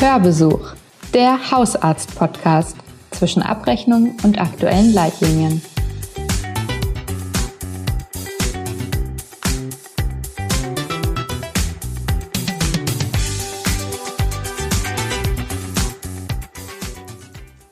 Hörbesuch, der Hausarzt-Podcast zwischen Abrechnung und aktuellen Leitlinien.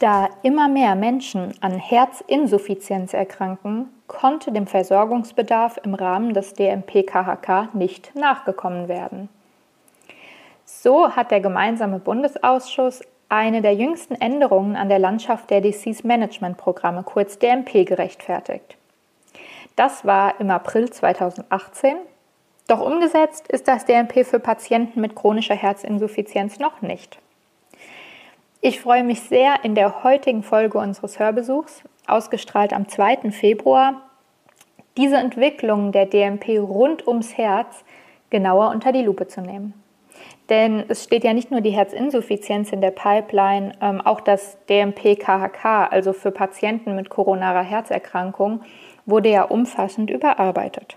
Da immer mehr Menschen an Herzinsuffizienz erkranken, konnte dem Versorgungsbedarf im Rahmen des DMP-KHK nicht nachgekommen werden. So hat der gemeinsame Bundesausschuss eine der jüngsten Änderungen an der Landschaft der Disease Management Programme, kurz DMP, gerechtfertigt. Das war im April 2018. Doch umgesetzt ist das DMP für Patienten mit chronischer Herzinsuffizienz noch nicht. Ich freue mich sehr, in der heutigen Folge unseres Hörbesuchs, ausgestrahlt am 2. Februar, diese Entwicklung der DMP rund ums Herz genauer unter die Lupe zu nehmen. Denn es steht ja nicht nur die Herzinsuffizienz in der Pipeline, ähm, auch das DMP-KHK, also für Patienten mit koronarer Herzerkrankung, wurde ja umfassend überarbeitet.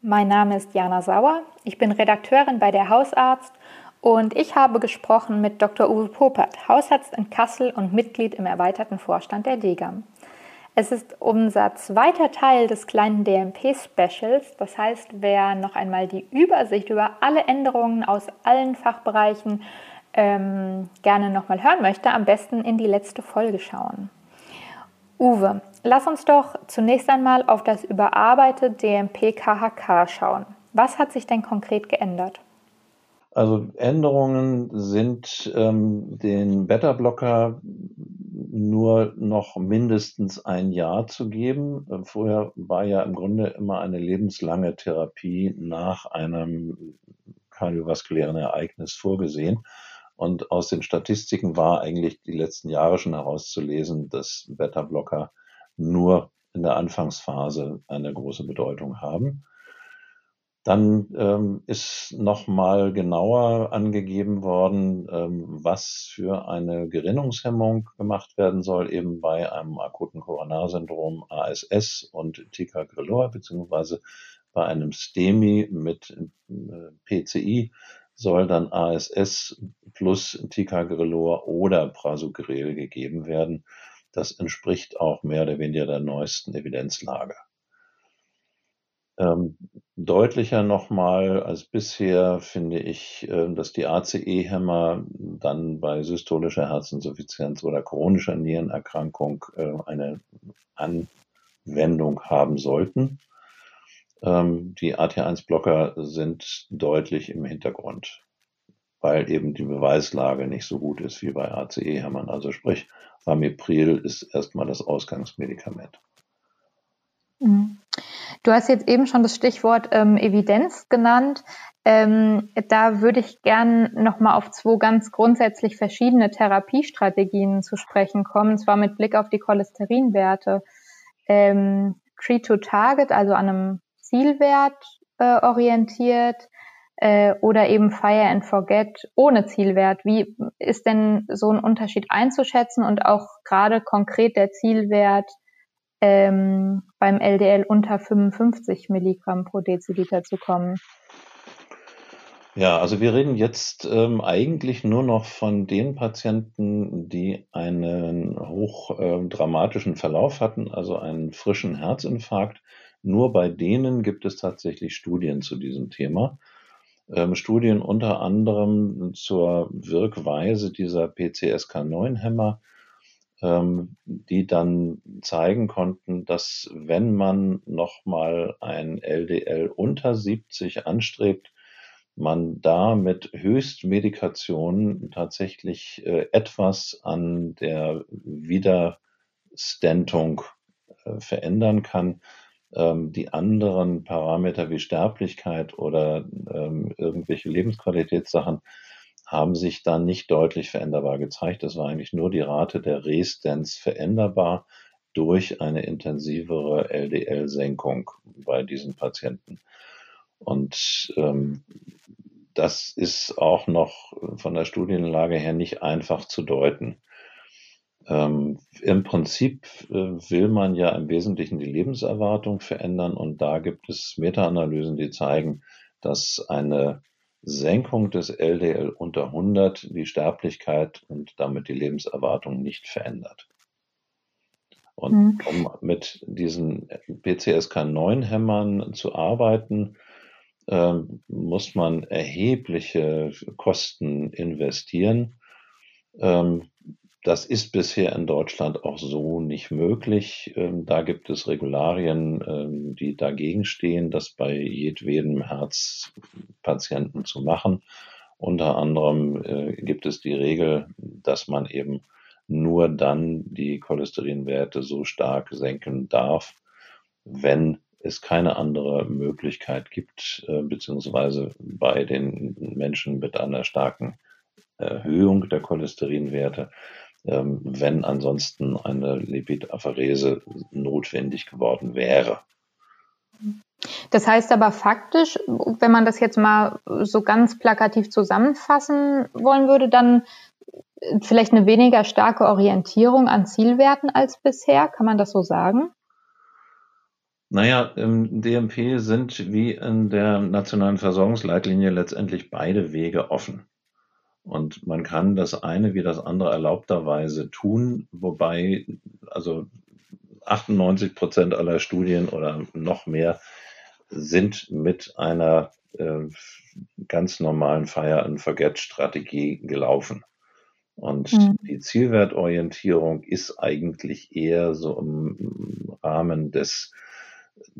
Mein Name ist Jana Sauer, ich bin Redakteurin bei der Hausarzt und ich habe gesprochen mit Dr. Uwe Popert, Hausarzt in Kassel und Mitglied im erweiterten Vorstand der DGAM. Es ist unser zweiter Teil des kleinen DMP-Specials. Das heißt, wer noch einmal die Übersicht über alle Änderungen aus allen Fachbereichen ähm, gerne nochmal hören möchte, am besten in die letzte Folge schauen. Uwe, lass uns doch zunächst einmal auf das überarbeitete DMP-KHK schauen. Was hat sich denn konkret geändert? Also Änderungen sind ähm, den Beta-Blocker nur noch mindestens ein Jahr zu geben. Vorher war ja im Grunde immer eine lebenslange Therapie nach einem kardiovaskulären Ereignis vorgesehen. Und aus den Statistiken war eigentlich die letzten Jahre schon herauszulesen, dass Beta-Blocker nur in der Anfangsphase eine große Bedeutung haben. Dann ähm, ist nochmal genauer angegeben worden, ähm, was für eine Gerinnungshemmung gemacht werden soll, eben bei einem akuten Koronarsyndrom ASS und Ticagrelor, beziehungsweise bei einem STEMI mit äh, PCI soll dann ASS plus Ticagrelor oder Prasugrel gegeben werden. Das entspricht auch mehr oder weniger der neuesten Evidenzlage. Ähm, deutlicher nochmal als bisher finde ich, äh, dass die ACE-Hämmer dann bei systolischer Herzinsuffizienz oder chronischer Nierenerkrankung äh, eine Anwendung haben sollten. Ähm, die AT1-Blocker sind deutlich im Hintergrund, weil eben die Beweislage nicht so gut ist wie bei ACE-Hämmern. Also sprich, Ramipril ist erstmal das Ausgangsmedikament. Mhm. Du hast jetzt eben schon das Stichwort ähm, Evidenz genannt. Ähm, da würde ich gern nochmal auf zwei ganz grundsätzlich verschiedene Therapiestrategien zu sprechen kommen, und zwar mit Blick auf die Cholesterinwerte. Ähm, Treat to Target, also an einem Zielwert äh, orientiert, äh, oder eben Fire and Forget ohne Zielwert. Wie ist denn so ein Unterschied einzuschätzen und auch gerade konkret der Zielwert ähm, beim LDL unter 55 Milligramm pro Deziliter zu kommen. Ja, also wir reden jetzt ähm, eigentlich nur noch von den Patienten, die einen hochdramatischen äh, Verlauf hatten, also einen frischen Herzinfarkt. Nur bei denen gibt es tatsächlich Studien zu diesem Thema. Ähm, Studien unter anderem zur Wirkweise dieser PCSK9-Hämmer ähm, die dann zeigen konnten, dass wenn man nochmal ein LDL unter 70 anstrebt, man da mit Höchstmedikation tatsächlich äh, etwas an der Widerstentung äh, verändern kann. Ähm, die anderen Parameter wie Sterblichkeit oder ähm, irgendwelche Lebensqualitätssachen haben sich dann nicht deutlich veränderbar gezeigt. Es war eigentlich nur die Rate der Restens veränderbar durch eine intensivere LDL-Senkung bei diesen Patienten. Und ähm, das ist auch noch von der Studienlage her nicht einfach zu deuten. Ähm, Im Prinzip äh, will man ja im Wesentlichen die Lebenserwartung verändern und da gibt es Meta-Analysen, die zeigen, dass eine Senkung des LDL unter 100 die Sterblichkeit und damit die Lebenserwartung nicht verändert. Und mhm. um mit diesen PCSK9-Hämmern zu arbeiten, äh, muss man erhebliche Kosten investieren. Ähm, das ist bisher in Deutschland auch so nicht möglich. Ähm, da gibt es Regularien, ähm, die dagegen stehen, das bei jedwedem Herzpatienten zu machen. Unter anderem äh, gibt es die Regel, dass man eben nur dann die Cholesterinwerte so stark senken darf, wenn es keine andere Möglichkeit gibt, äh, beziehungsweise bei den Menschen mit einer starken Erhöhung der Cholesterinwerte, wenn ansonsten eine Lipidapherese notwendig geworden wäre. Das heißt aber faktisch, wenn man das jetzt mal so ganz plakativ zusammenfassen wollen würde, dann vielleicht eine weniger starke Orientierung an Zielwerten als bisher. Kann man das so sagen? Naja, im DMP sind wie in der nationalen Versorgungsleitlinie letztendlich beide Wege offen. Und man kann das eine wie das andere erlaubterweise tun, wobei also 98 Prozent aller Studien oder noch mehr sind mit einer äh, ganz normalen Fire-and-Forget-Strategie gelaufen. Und mhm. die Zielwertorientierung ist eigentlich eher so im Rahmen des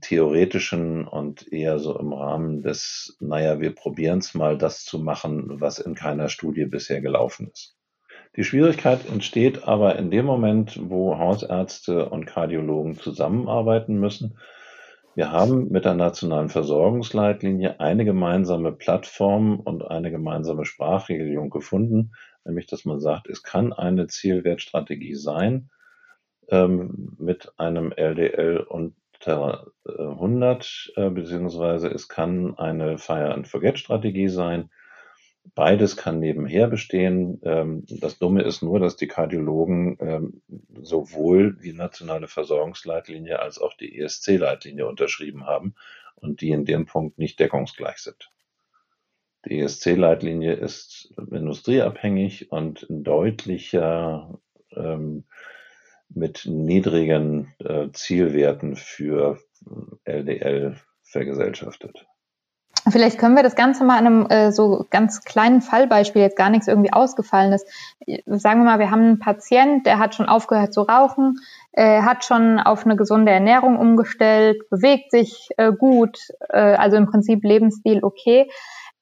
theoretischen und eher so im Rahmen des, naja, wir probieren es mal, das zu machen, was in keiner Studie bisher gelaufen ist. Die Schwierigkeit entsteht aber in dem Moment, wo Hausärzte und Kardiologen zusammenarbeiten müssen. Wir haben mit der nationalen Versorgungsleitlinie eine gemeinsame Plattform und eine gemeinsame Sprachregelung gefunden, nämlich dass man sagt, es kann eine Zielwertstrategie sein ähm, mit einem LDL und 100, äh, beziehungsweise es kann eine Fire-and-Forget-Strategie sein. Beides kann nebenher bestehen. Ähm, das Dumme ist nur, dass die Kardiologen ähm, sowohl die nationale Versorgungsleitlinie als auch die ESC-Leitlinie unterschrieben haben und die in dem Punkt nicht deckungsgleich sind. Die ESC-Leitlinie ist industrieabhängig und deutlicher ähm, mit niedrigen äh, Zielwerten für LDL vergesellschaftet. Vielleicht können wir das Ganze mal an einem äh, so ganz kleinen Fallbeispiel, jetzt gar nichts irgendwie Ausgefallenes. Sagen wir mal, wir haben einen Patient, der hat schon aufgehört zu rauchen, äh, hat schon auf eine gesunde Ernährung umgestellt, bewegt sich äh, gut, äh, also im Prinzip Lebensstil okay.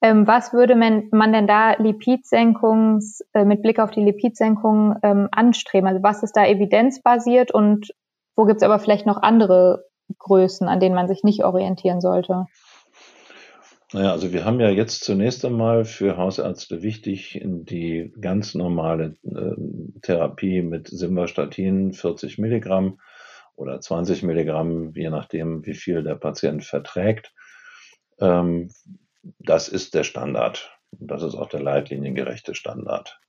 Ähm, was würde man, man denn da Lipidsenkungs, äh, mit Blick auf die Lipidsenkung ähm, anstreben? Also was ist da evidenzbasiert und wo gibt es aber vielleicht noch andere Größen, an denen man sich nicht orientieren sollte? Naja, also wir haben ja jetzt zunächst einmal für Hausärzte wichtig die ganz normale äh, Therapie mit Simvastatin 40 Milligramm oder 20 Milligramm, je nachdem, wie viel der Patient verträgt. Ähm, das ist der Standard. Das ist auch der leitliniengerechte Standard.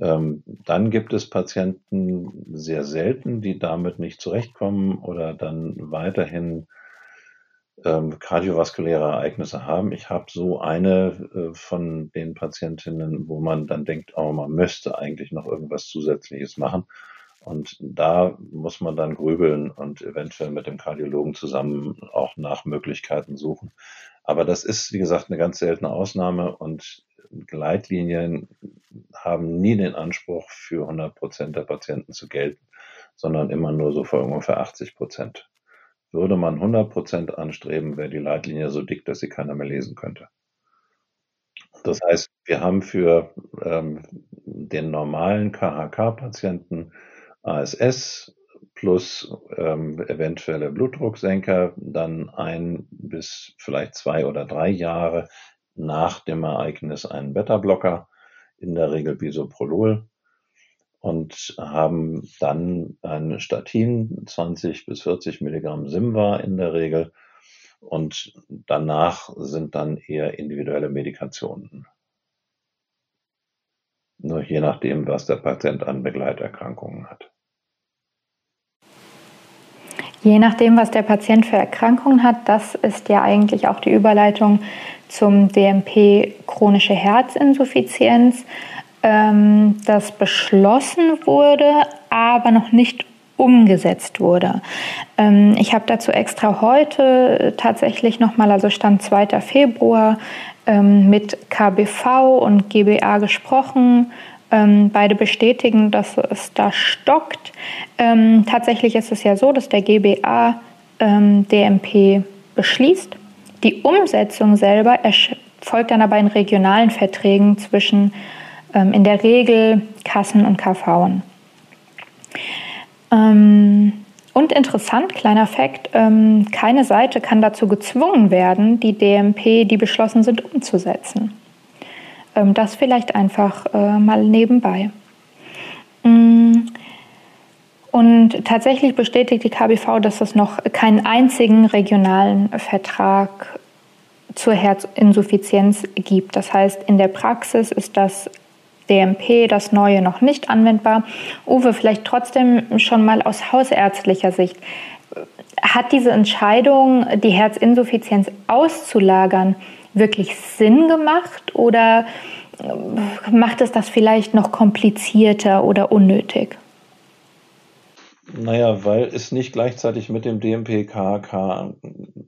Ähm, dann gibt es Patienten sehr selten, die damit nicht zurechtkommen oder dann weiterhin ähm, kardiovaskuläre Ereignisse haben. Ich habe so eine äh, von den Patientinnen, wo man dann denkt, oh, man müsste eigentlich noch irgendwas Zusätzliches machen. Und da muss man dann grübeln und eventuell mit dem Kardiologen zusammen auch nach Möglichkeiten suchen. Aber das ist, wie gesagt, eine ganz seltene Ausnahme und Leitlinien haben nie den Anspruch, für 100 Prozent der Patienten zu gelten, sondern immer nur so für ungefähr 80 Prozent. Würde man 100 Prozent anstreben, wäre die Leitlinie so dick, dass sie keiner mehr lesen könnte. Das heißt, wir haben für ähm, den normalen KHK-Patienten ASS plus ähm, eventuelle Blutdrucksenker dann ein bis vielleicht zwei oder drei Jahre nach dem Ereignis einen Beta-Blocker, in der Regel Bisoprolol, und haben dann ein Statin, 20 bis 40 Milligramm Simva in der Regel. Und danach sind dann eher individuelle Medikationen. Nur je nachdem, was der Patient an Begleiterkrankungen hat. Je nachdem, was der Patient für Erkrankungen hat, das ist ja eigentlich auch die Überleitung zum DMP chronische Herzinsuffizienz, ähm, das beschlossen wurde, aber noch nicht umgesetzt wurde. Ähm, ich habe dazu extra heute tatsächlich nochmal, also Stand 2. Februar, ähm, mit KBV und GBA gesprochen. Ähm, beide bestätigen, dass es da stockt. Ähm, tatsächlich ist es ja so, dass der GBA ähm, DMP beschließt. Die Umsetzung selber erfolgt dann aber in regionalen Verträgen zwischen ähm, in der Regel Kassen und KV. Ähm, und interessant, kleiner Fakt, ähm, keine Seite kann dazu gezwungen werden, die DMP, die beschlossen sind, umzusetzen. Ähm, das vielleicht einfach äh, mal nebenbei. Mm. Und tatsächlich bestätigt die KBV, dass es noch keinen einzigen regionalen Vertrag zur Herzinsuffizienz gibt. Das heißt, in der Praxis ist das DMP, das neue, noch nicht anwendbar. Uwe, vielleicht trotzdem schon mal aus hausärztlicher Sicht. Hat diese Entscheidung, die Herzinsuffizienz auszulagern, wirklich Sinn gemacht oder macht es das vielleicht noch komplizierter oder unnötig? Naja, weil es nicht gleichzeitig mit dem DMP-KHK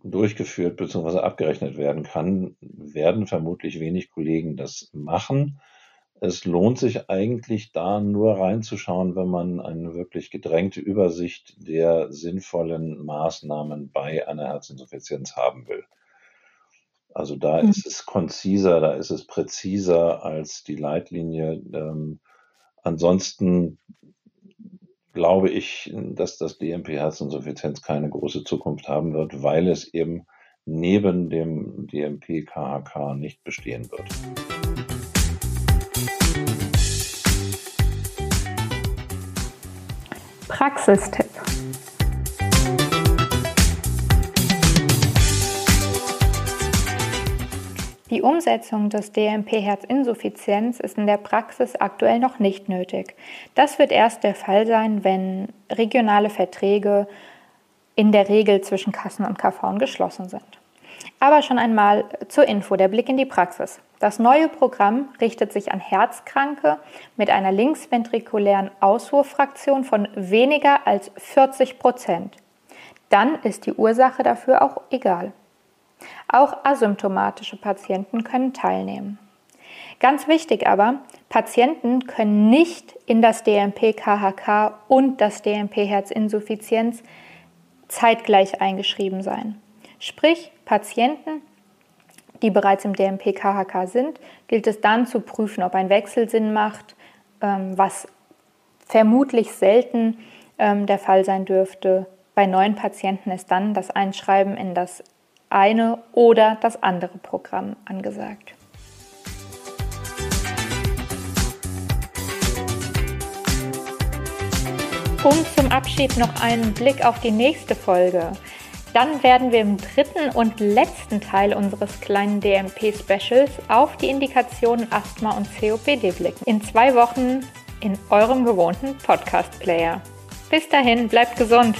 durchgeführt bzw. abgerechnet werden kann, werden vermutlich wenig Kollegen das machen. Es lohnt sich eigentlich da nur reinzuschauen, wenn man eine wirklich gedrängte Übersicht der sinnvollen Maßnahmen bei einer Herzinsuffizienz haben will. Also da mhm. ist es konziser, da ist es präziser als die Leitlinie. Ähm, ansonsten glaube ich, dass das DMP Herzinsuffizienz keine große Zukunft haben wird, weil es eben neben dem DMP KHK nicht bestehen wird. Praxistipp. Die Umsetzung des DMP-Herzinsuffizienz ist in der Praxis aktuell noch nicht nötig. Das wird erst der Fall sein, wenn regionale Verträge in der Regel zwischen Kassen und KV geschlossen sind. Aber schon einmal zur Info, der Blick in die Praxis. Das neue Programm richtet sich an Herzkranke mit einer linksventrikulären Auswurffraktion von weniger als 40 Prozent. Dann ist die Ursache dafür auch egal. Auch asymptomatische Patienten können teilnehmen. Ganz wichtig aber, Patienten können nicht in das DMP-KHK und das DMP-Herzinsuffizienz zeitgleich eingeschrieben sein. Sprich, Patienten, die bereits im DMP-KHK sind, gilt es dann zu prüfen, ob ein Wechsel Sinn macht, ähm, was vermutlich selten ähm, der Fall sein dürfte. Bei neuen Patienten ist dann das Einschreiben in das eine oder das andere Programm angesagt. Und zum Abschied noch einen Blick auf die nächste Folge. Dann werden wir im dritten und letzten Teil unseres kleinen DMP-Specials auf die Indikationen Asthma und COPD blicken. In zwei Wochen in eurem gewohnten Podcast-Player. Bis dahin, bleibt gesund!